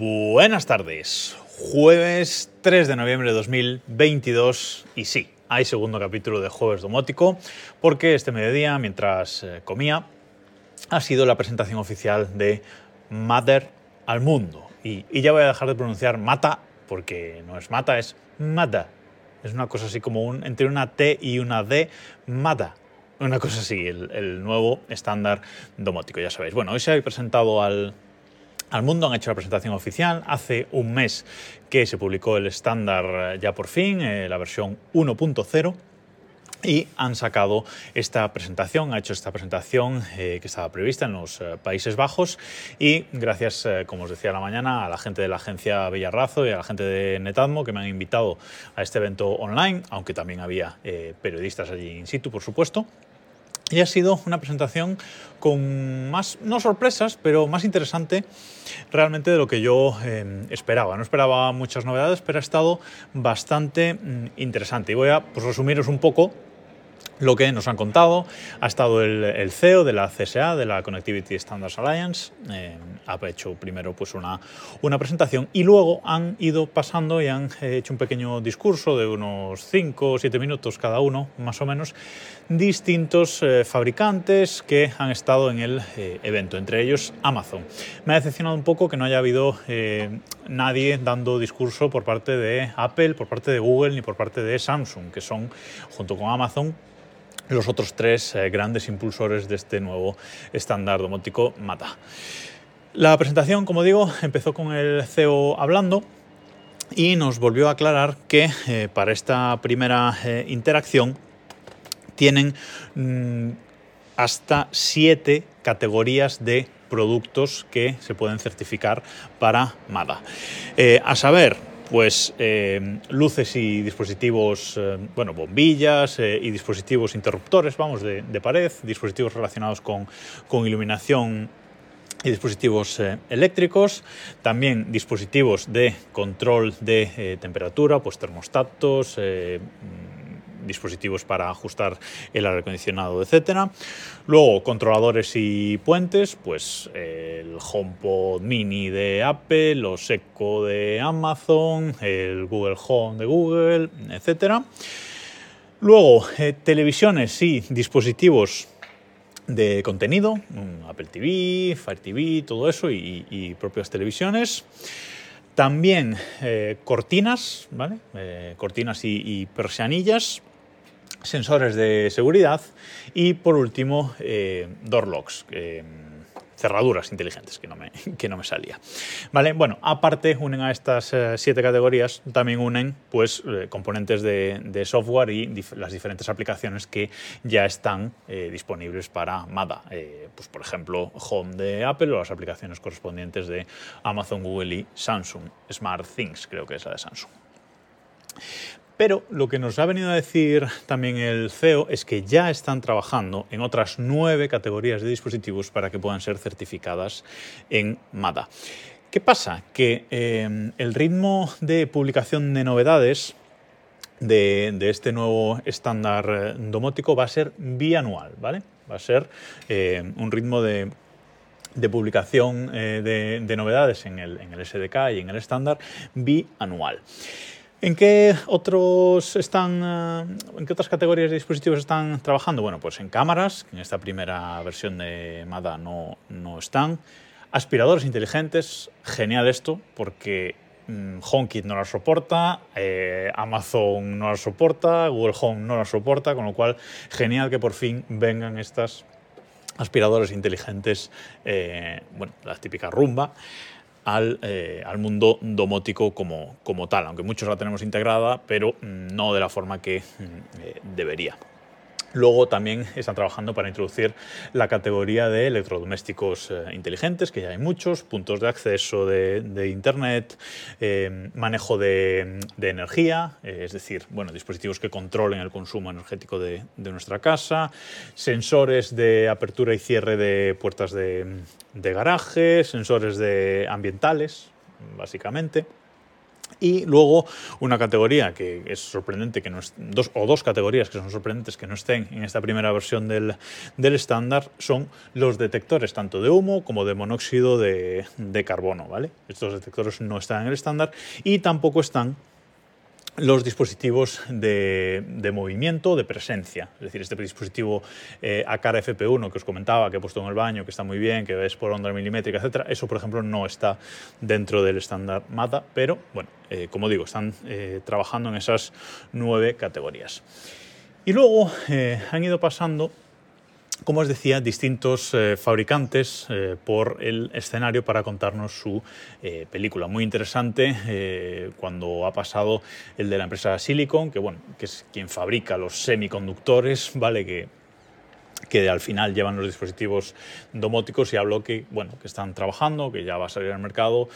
Buenas tardes. Jueves 3 de noviembre de 2022 y sí, hay segundo capítulo de Jueves Domótico porque este mediodía, mientras eh, comía, ha sido la presentación oficial de Mother al mundo. Y, ya voy a dejar de pronunciar Mata porque no es Mata, es Mada. Es una cosa así como un, entre una T y una D, Mada. Una cosa así, el, el nuevo estándar domótico, ya sabéis. Bueno, hoy se ha presentado al, al mundo, han hecho la presentación oficial. Hace un mes que se publicó el estándar ya por fin, eh, la versión 1.0. Y han sacado esta presentación, ha hecho esta presentación eh, que estaba prevista en los eh, Países Bajos y gracias, eh, como os decía la mañana, a la gente de la agencia Villarrazo y a la gente de Netatmo que me han invitado a este evento online, aunque también había eh, periodistas allí in situ, por supuesto. Y ha sido una presentación con más, no sorpresas, pero más interesante realmente de lo que yo eh, esperaba. No esperaba muchas novedades, pero ha estado bastante mm, interesante. Y voy a pues, resumiros un poco lo que nos han contado. Ha estado el, el, CEO de la CSA, de la Connectivity Standards Alliance, eh, ha hecho primero pues una, una, presentación y luego han ido pasando y han hecho un pequeño discurso de unos 5 o 7 minutos cada uno, más o menos, distintos eh, fabricantes que han estado en el eh, evento, entre ellos Amazon. Me ha decepcionado un poco que no haya habido eh, nadie dando discurso por parte de Apple, por parte de Google ni por parte de Samsung, que son, junto con Amazon, los otros tres grandes impulsores de este nuevo estándar domótico MATA. La presentación, como digo, empezó con el CEO hablando y nos volvió a aclarar que para esta primera interacción tienen mmm, hasta siete categorías de productos que se pueden certificar para MATA. Eh, a saber, pues eh, luces y dispositivos, eh, bueno, bombillas y dispositivos interruptores, vamos, de, pared, dispositivos relacionados con, con iluminación y dispositivos eléctricos, también dispositivos de control de temperatura, pues termostatos, dispositivos para ajustar el aire acondicionado, etcétera. Luego, controladores y puentes, pues el HomePod Mini de Apple, los Echo de Amazon, el Google Home de Google, etcétera. Luego, eh, televisiones y dispositivos de contenido, Apple TV, Fire TV, todo eso y, propias televisiones. También eh, cortinas, ¿vale? Eh, cortinas y, persianillas, sensores de seguridad y por último eh, door locks. Eh, cerraduras inteligentes, que no me, que no me salía. Vale, bueno, aparte unen a estas eh, siete categorías, también unen pues componentes de, software y las diferentes aplicaciones que ya están disponibles para MADA. pues por ejemplo, Home de Apple o las aplicaciones correspondientes de Amazon, Google y Samsung. Smart Things creo que es la de Samsung. Pero lo que nos ha venido a decir también el CEO es que ya están trabajando en otras nueve categorías de dispositivos para que puedan ser certificadas en MADA. ¿Qué pasa? Que eh, el ritmo de publicación de novedades de, este nuevo estándar domótico va a ser bianual, ¿vale? Va a ser eh, un ritmo de, publicación eh, de, de, novedades en el, en el SDK y en el estándar bianual. ¿En qué, otros están, uh, ¿En qué otras categorías de dispositivos están trabajando? Bueno, pues en cámaras, que en esta primera versión de MADA no, no están. Aspiradores inteligentes, genial esto, porque mmm, HomeKit no la soporta, eh, Amazon no la soporta, Google Home no la soporta, con lo cual genial que por fin vengan estas aspiradores inteligentes, eh, bueno, la típica rumba al, eh, al, mundo domótico como, como, tal, aunque muchos la tenemos integrada, pero no de la forma que eh, debería. Luego también están trabajando para introducir la categoría de electrodomésticos eh, inteligentes, que ya hay muchos, puntos de acceso de, Internet, eh, manejo de, energía, eh, es decir, bueno, dispositivos que controlen el consumo energético de, de, nuestra casa, sensores de apertura y cierre de puertas de, de garaje, sensores de ambientales, básicamente Y luego una categoría que es sorprendente, que no es, dos, o dos categorías que son sorprendentes que no estén en esta primera versión del, estándar son los detectores tanto de humo como de monóxido de, de carbono. ¿vale? Estos detectores no están en el estándar y tampoco están los dispositivos de, movimiento, de presencia. Es decir, este dispositivo eh, ACAR FP1 que os comentaba, que he puesto en el baño, que está muy bien, que ves por onda milimétrica, etc. Eso, por ejemplo, no está dentro del estándar MATA, pero, bueno, eh, como digo, están eh, trabajando en esas nueve categorías. Y luego han ido pasando como os decía, distintos eh, fabricantes eh, por el escenario para contarnos su eh, película. Muy interesante cuando ha pasado el de la empresa Silicon, que, bueno, que es quien fabrica los semiconductores, ¿vale? Que, que al final llevan los dispositivos domóticos y habló que, bueno, que están trabajando, que ya va a salir al mercado,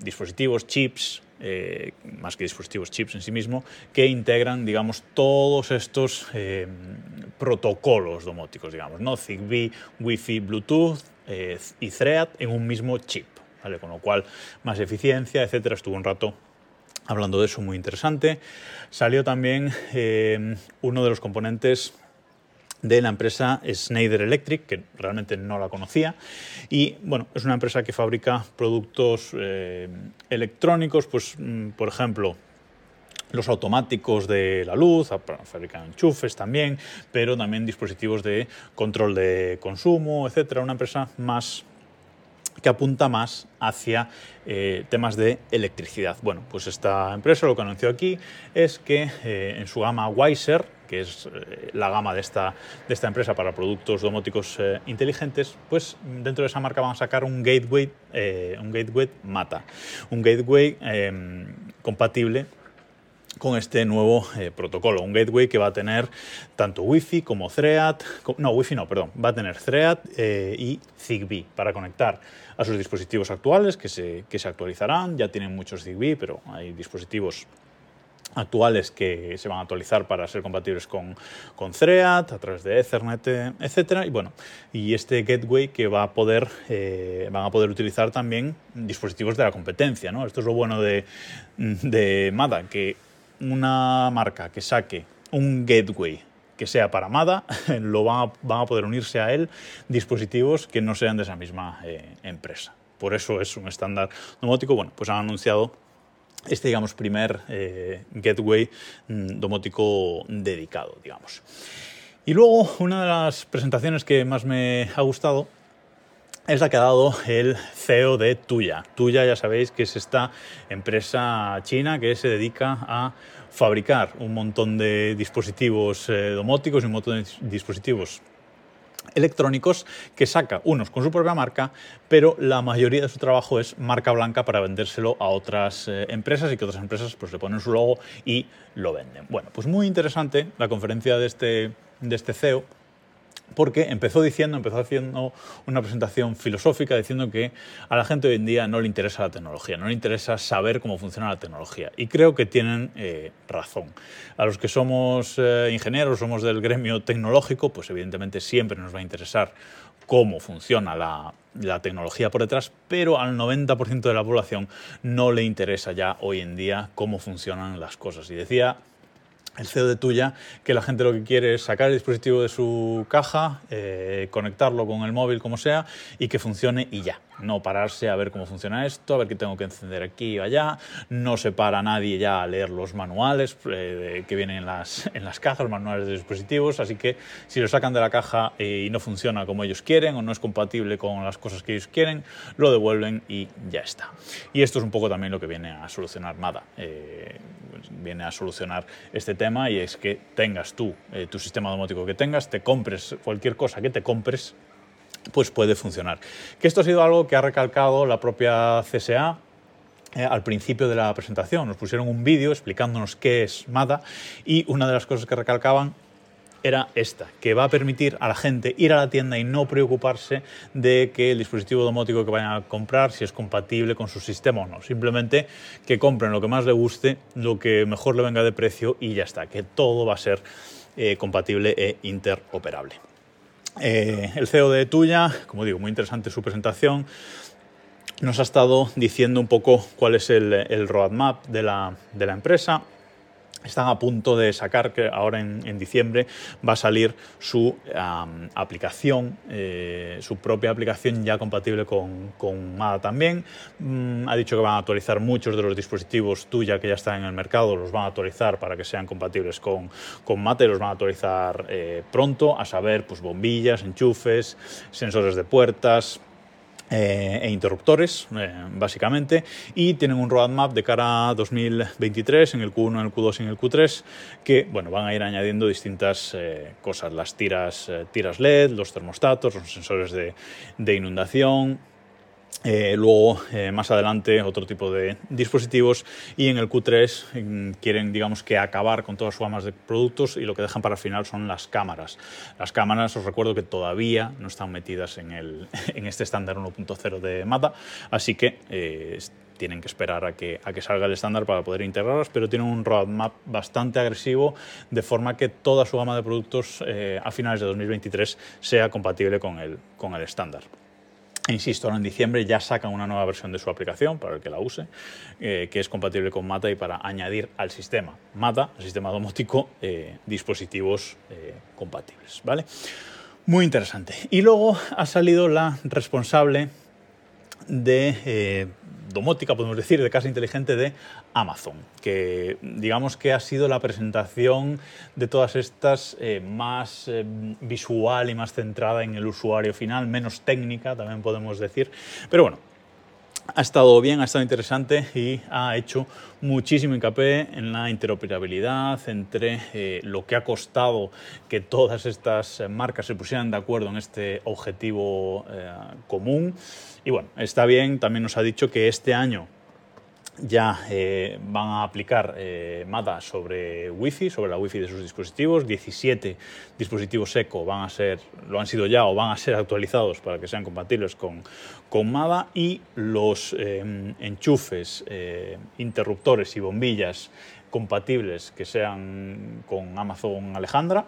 dispositivos, chips, eh, más que dispositivos chips en sí mismo, que integran, digamos, todos estos eh, protocolos domóticos, digamos, ¿no? Zigbee, Wi-Fi, Bluetooth eh, y Thread en un mismo chip, ¿vale? Con lo cual, más eficiencia, etcétera. Estuvo un rato hablando de eso, muy interesante. Salió también uno de los componentes de la empresa Schneider Electric, que realmente no la conocía. Y bueno, es una empresa que fabrica productos eh, electrónicos, pues mm, por ejemplo, los automáticos de la luz, fabrican enchufes también, pero también dispositivos de control de consumo, etcétera. Una empresa más que apunta más hacia eh, temas de electricidad. Bueno, pues esta empresa lo que anunció aquí es que eh, en su gama Weiser, que es eh, la gama de esta, de esta empresa para productos domóticos inteligentes, pues dentro de esa marca van a sacar un gateway, un gateway MATA, un gateway compatible con este nuevo protocolo, un gateway que va a tener tanto Wi-Fi como Thread, no, Wi-Fi no, perdón, va a tener Thread y Zigbee para conectar a sus dispositivos actuales que se, que se actualizarán. Ya tienen muchos Zigbee, pero hay dispositivos actuales que se van a actualizar para ser compatibles con, con Thread, a través de Ethernet, etcétera. Y bueno, y este gateway que va a poder, eh, van a poder utilizar también dispositivos de la competencia. ¿no? Esto es lo bueno de, de MADA, que una marca que saque un gateway que sea para MADA, lo van a, poder unirse a él dispositivos que no sean de esa misma eh, empresa. Por eso es un estándar domótico. Bueno, pues han anunciado este, digamos, primer eh, gateway mm, domótico dedicado, digamos. Y luego, una de las presentaciones que más me ha gustado es la que ha dado el CEO de Tuya. Tuya, ya sabéis que es esta empresa china que se dedica a fabricar un montón de dispositivos eh, domóticos y un montón de dispositivos electrónicos que saca unos con su propia marca, pero la mayoría de su trabajo es marca blanca para vendérselo a otras eh, empresas y que otras empresas pues le ponen su logo y lo venden. Bueno, pues muy interesante la conferencia de este, de este CEO porque empezó diciendo, empezó haciendo una presentación filosófica diciendo que a la gente hoy en día no le interesa la tecnología, no le interesa saber cómo funciona la tecnología. Y creo que tienen eh, razón. A los que somos eh, ingenieros, somos del gremio tecnológico, pues evidentemente siempre nos va a interesar cómo funciona la, la tecnología por detrás, pero al 90% de la población no le interesa ya hoy en día cómo funcionan las cosas. Y decía el CEO de Tuya, que la gente lo que quiere es sacar el dispositivo de su caja, eh, conectarlo con el móvil como sea y que funcione y ya. No pararse a ver cómo funciona esto, a ver qué tengo que encender aquí o allá. No se para nadie ya a leer los manuales eh, que vienen en las, en las cajas, manuales de dispositivos. Así que si lo sacan de la caja eh, y no funciona como ellos quieren o no es compatible con las cosas que ellos quieren, lo devuelven y ya está. Y esto es un poco también lo que viene a solucionar MADA. viene a solucionar este tema y es que tengas tú eh, tu sistema domótico que tengas, te compres cualquier cosa que te compres, pues puede funcionar. Que esto ha sido algo que ha recalcado la propia CSA eh, al principio de la presentación. Nos pusieron un vídeo explicándonos qué es MADA y una de las cosas que recalcaban era esta, que va a permitir a la gente ir a la tienda y no preocuparse de que el dispositivo domótico que vayan a comprar, si es compatible con su sistema o no. Simplemente que compren lo que más le guste, lo que mejor le venga de precio y ya está, que todo va a ser eh, compatible e interoperable. Eh, el CEO de Tuya, como digo, muy interesante su presentación nos ha estado diciendo un poco cuál es el, el roadmap de la, de la empresa, están a punto de sacar, que ahora en, diciembre va a salir su aplicación, eh, su propia aplicación ya compatible con, con MADA también. Mm, ha dicho que van a actualizar muchos de los dispositivos tuya que ya están en el mercado, los van a actualizar para que sean compatibles con, con Mate, los van a actualizar eh, pronto, a saber, pues bombillas, enchufes, sensores de puertas, eh, e interruptores, eh, básicamente, y tienen un roadmap de cara a 2023 en el Q1, en el Q2 y en el Q3, que bueno, van a ir añadiendo distintas eh, cosas, las tiras, tiras LED, los termostatos, los sensores de, de inundación, eh, luego, eh, más adelante, otro tipo de dispositivos y en el Q3 mm, quieren, digamos, que acabar con todas sus gamas de productos y lo que dejan para el final son las cámaras. Las cámaras, os recuerdo que todavía no están metidas en, el, en este estándar 1.0 de MATA, así que eh, tienen que esperar a que, a que salga el estándar para poder integrarlas, pero tienen un roadmap bastante agresivo, de forma que toda su gama de productos a finales de 2023 sea compatible con el, con el estándar. Insisto, ahora en diciembre ya sacan una nueva versión de su aplicación para el que la use, eh, que es compatible con Mata y para añadir al sistema Mata, al sistema domótico, eh, dispositivos eh, compatibles. ¿vale? Muy interesante. Y luego ha salido la responsable de domótica, podemos decir, de casa inteligente de Amazon, que digamos que ha sido la presentación de todas estas eh, más eh, visual y más centrada en el usuario final, menos técnica, también podemos decir. Pero bueno, ha estado bien, ha estado interesante y ha hecho muchísimo hincapié en la interoperabilidad entre eh, lo que ha costado que todas estas marcas se pusieran de acuerdo en este objetivo común. Y bueno, está bien, también nos ha dicho que este año ya eh, van a aplicar eh, MADA sobre Wi-Fi, sobre la Wi-Fi de sus dispositivos. 17 dispositivos ECO van a ser, lo han sido ya o van a ser actualizados para que sean compatibles con, con MADA y los eh, enchufes, interruptores y bombillas compatibles que sean con Amazon Alejandra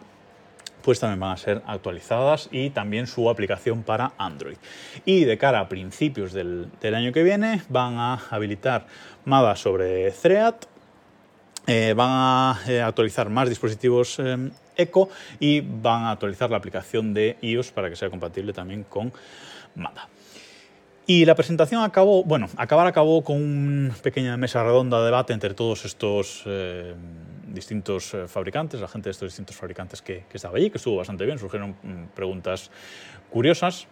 pues también van a ser actualizadas y también su aplicación para Android. Y de cara a principios del, año que viene van a habilitar MADA sobre Thread, eh, van a eh, actualizar más dispositivos eh, Eco y van a actualizar la aplicación de iOS para que sea compatible también con MADA. Y la presentación acabó, bueno, acabar acabó con una pequeña mesa redonda de debate entre todos estos distintos eh, fabricantes, la gente de estos distintos fabricantes que, estaba allí, que estuvo bastante bien, surgieron mm, preguntas curiosas.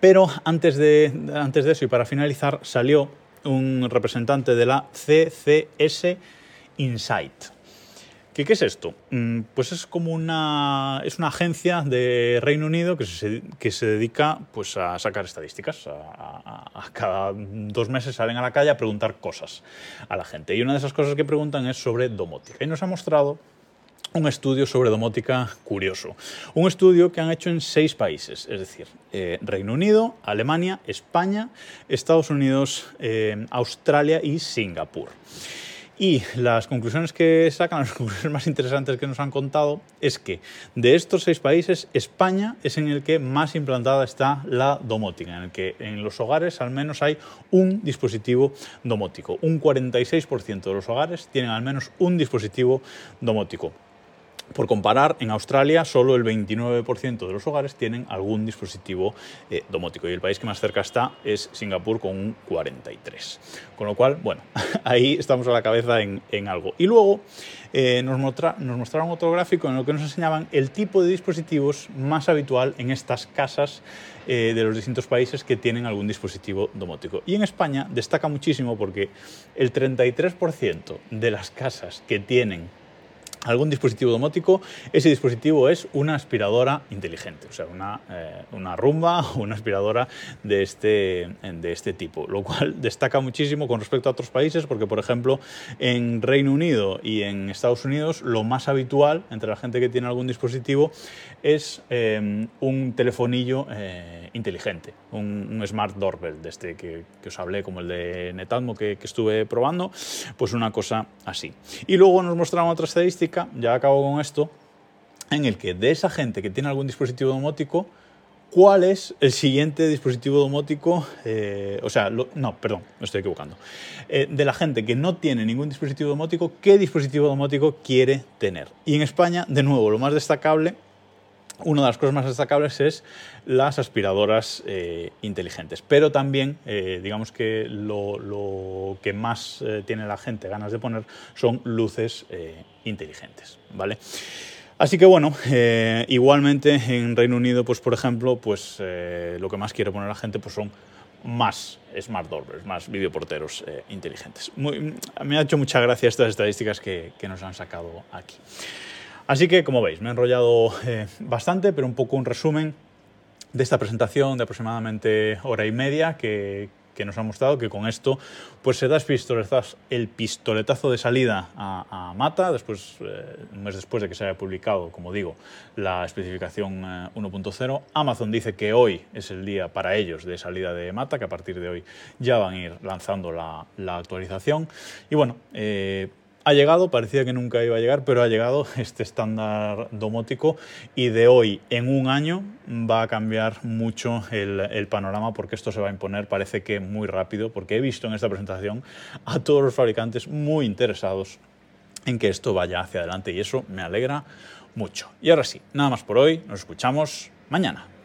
Pero antes de, antes de eso y para finalizar, salió un representante de la CCS Insight. ¿Qué, es esto? Mm, pues es como una, es una agencia de Reino Unido que se, que se dedica pues, a sacar estadísticas. A, cada dos meses salen a la calle a preguntar cosas a la gente. Y una de esas cosas que preguntan es sobre domótica. Y nos ha mostrado un estudio sobre domótica curioso. Un estudio que han hecho en seis países, es decir, eh, Reino Unido, Alemania, España, Estados Unidos, eh, Australia y Singapur. Y las conclusiones que sacan, las conclusiones más interesantes que nos han contado, es que de estos seis países, España es en el que más implantada está la domótica, en el que en los hogares al menos hay un dispositivo domótico. Un 46% de los hogares tienen al menos un dispositivo domótico. Por comparar, en Australia solo el 29% de los hogares tienen algún dispositivo eh, domótico y el país que más cerca está es Singapur con un 43%. Con lo cual, bueno, ahí estamos a la cabeza en, algo. Y luego eh, nos, nos, mostraron otro gráfico en el que nos enseñaban el tipo de dispositivos más habitual en estas casas eh, de los distintos países que tienen algún dispositivo domótico. Y en España destaca muchísimo porque el 33% de las casas que tienen algún dispositivo domótico, ese dispositivo es una aspiradora inteligente, o sea, una, eh, una rumba o una aspiradora de este, de este tipo, lo cual destaca muchísimo con respecto a otros países, porque por ejemplo en Reino Unido y en Estados Unidos lo más habitual entre la gente que tiene algún dispositivo es eh, un telefonillo eh, inteligente, un, smart doorbell de este que, os hablé, como el de Netatmo que, que estuve probando, pues una cosa así. Y luego nos mostraron otra estadística ya acabo con esto, en el que de esa gente que tiene algún dispositivo domótico, ¿Cuál es el siguiente dispositivo domótico? Eh, o sea, no, perdón, me estoy equivocando. Eh, de la gente que no tiene ningún dispositivo domótico, ¿qué dispositivo domótico quiere tener? Y en España, de nuevo, lo más destacable una de las cosas más destacables es las aspiradoras eh, inteligentes, pero también digamos que lo, que más tiene la gente ganas de poner son luces inteligentes, ¿vale? Así que bueno, eh, igualmente en Reino Unido, pues por ejemplo, pues eh, lo que más quiere poner la gente pues son más smart doors, más videoporteros eh, inteligentes. me ha hecho mucha gracia estas estadísticas que, nos han sacado aquí. Así que, como veis, me he enrollado bastante, pero un poco un resumen de esta presentación de aproximadamente hora y media que, nos ha mostrado que con esto pues se da el pistoletazo de salida a, Mata, después, eh, un mes después de que se haya publicado, como digo, la especificación 1.0. Eh, Amazon dice que hoy es el día para ellos de salida de Mata, que a partir de hoy ya van a ir lanzando la, actualización. Y bueno, eh, ha llegado, parecía que nunca iba a llegar, pero ha llegado este estándar domótico y de hoy en un año va a cambiar mucho el, panorama porque esto se va a imponer, parece que muy rápido, porque he visto en esta presentación a todos los fabricantes muy interesados en que esto vaya hacia adelante y eso me alegra mucho. Y ahora sí, nada más por hoy, nos escuchamos mañana.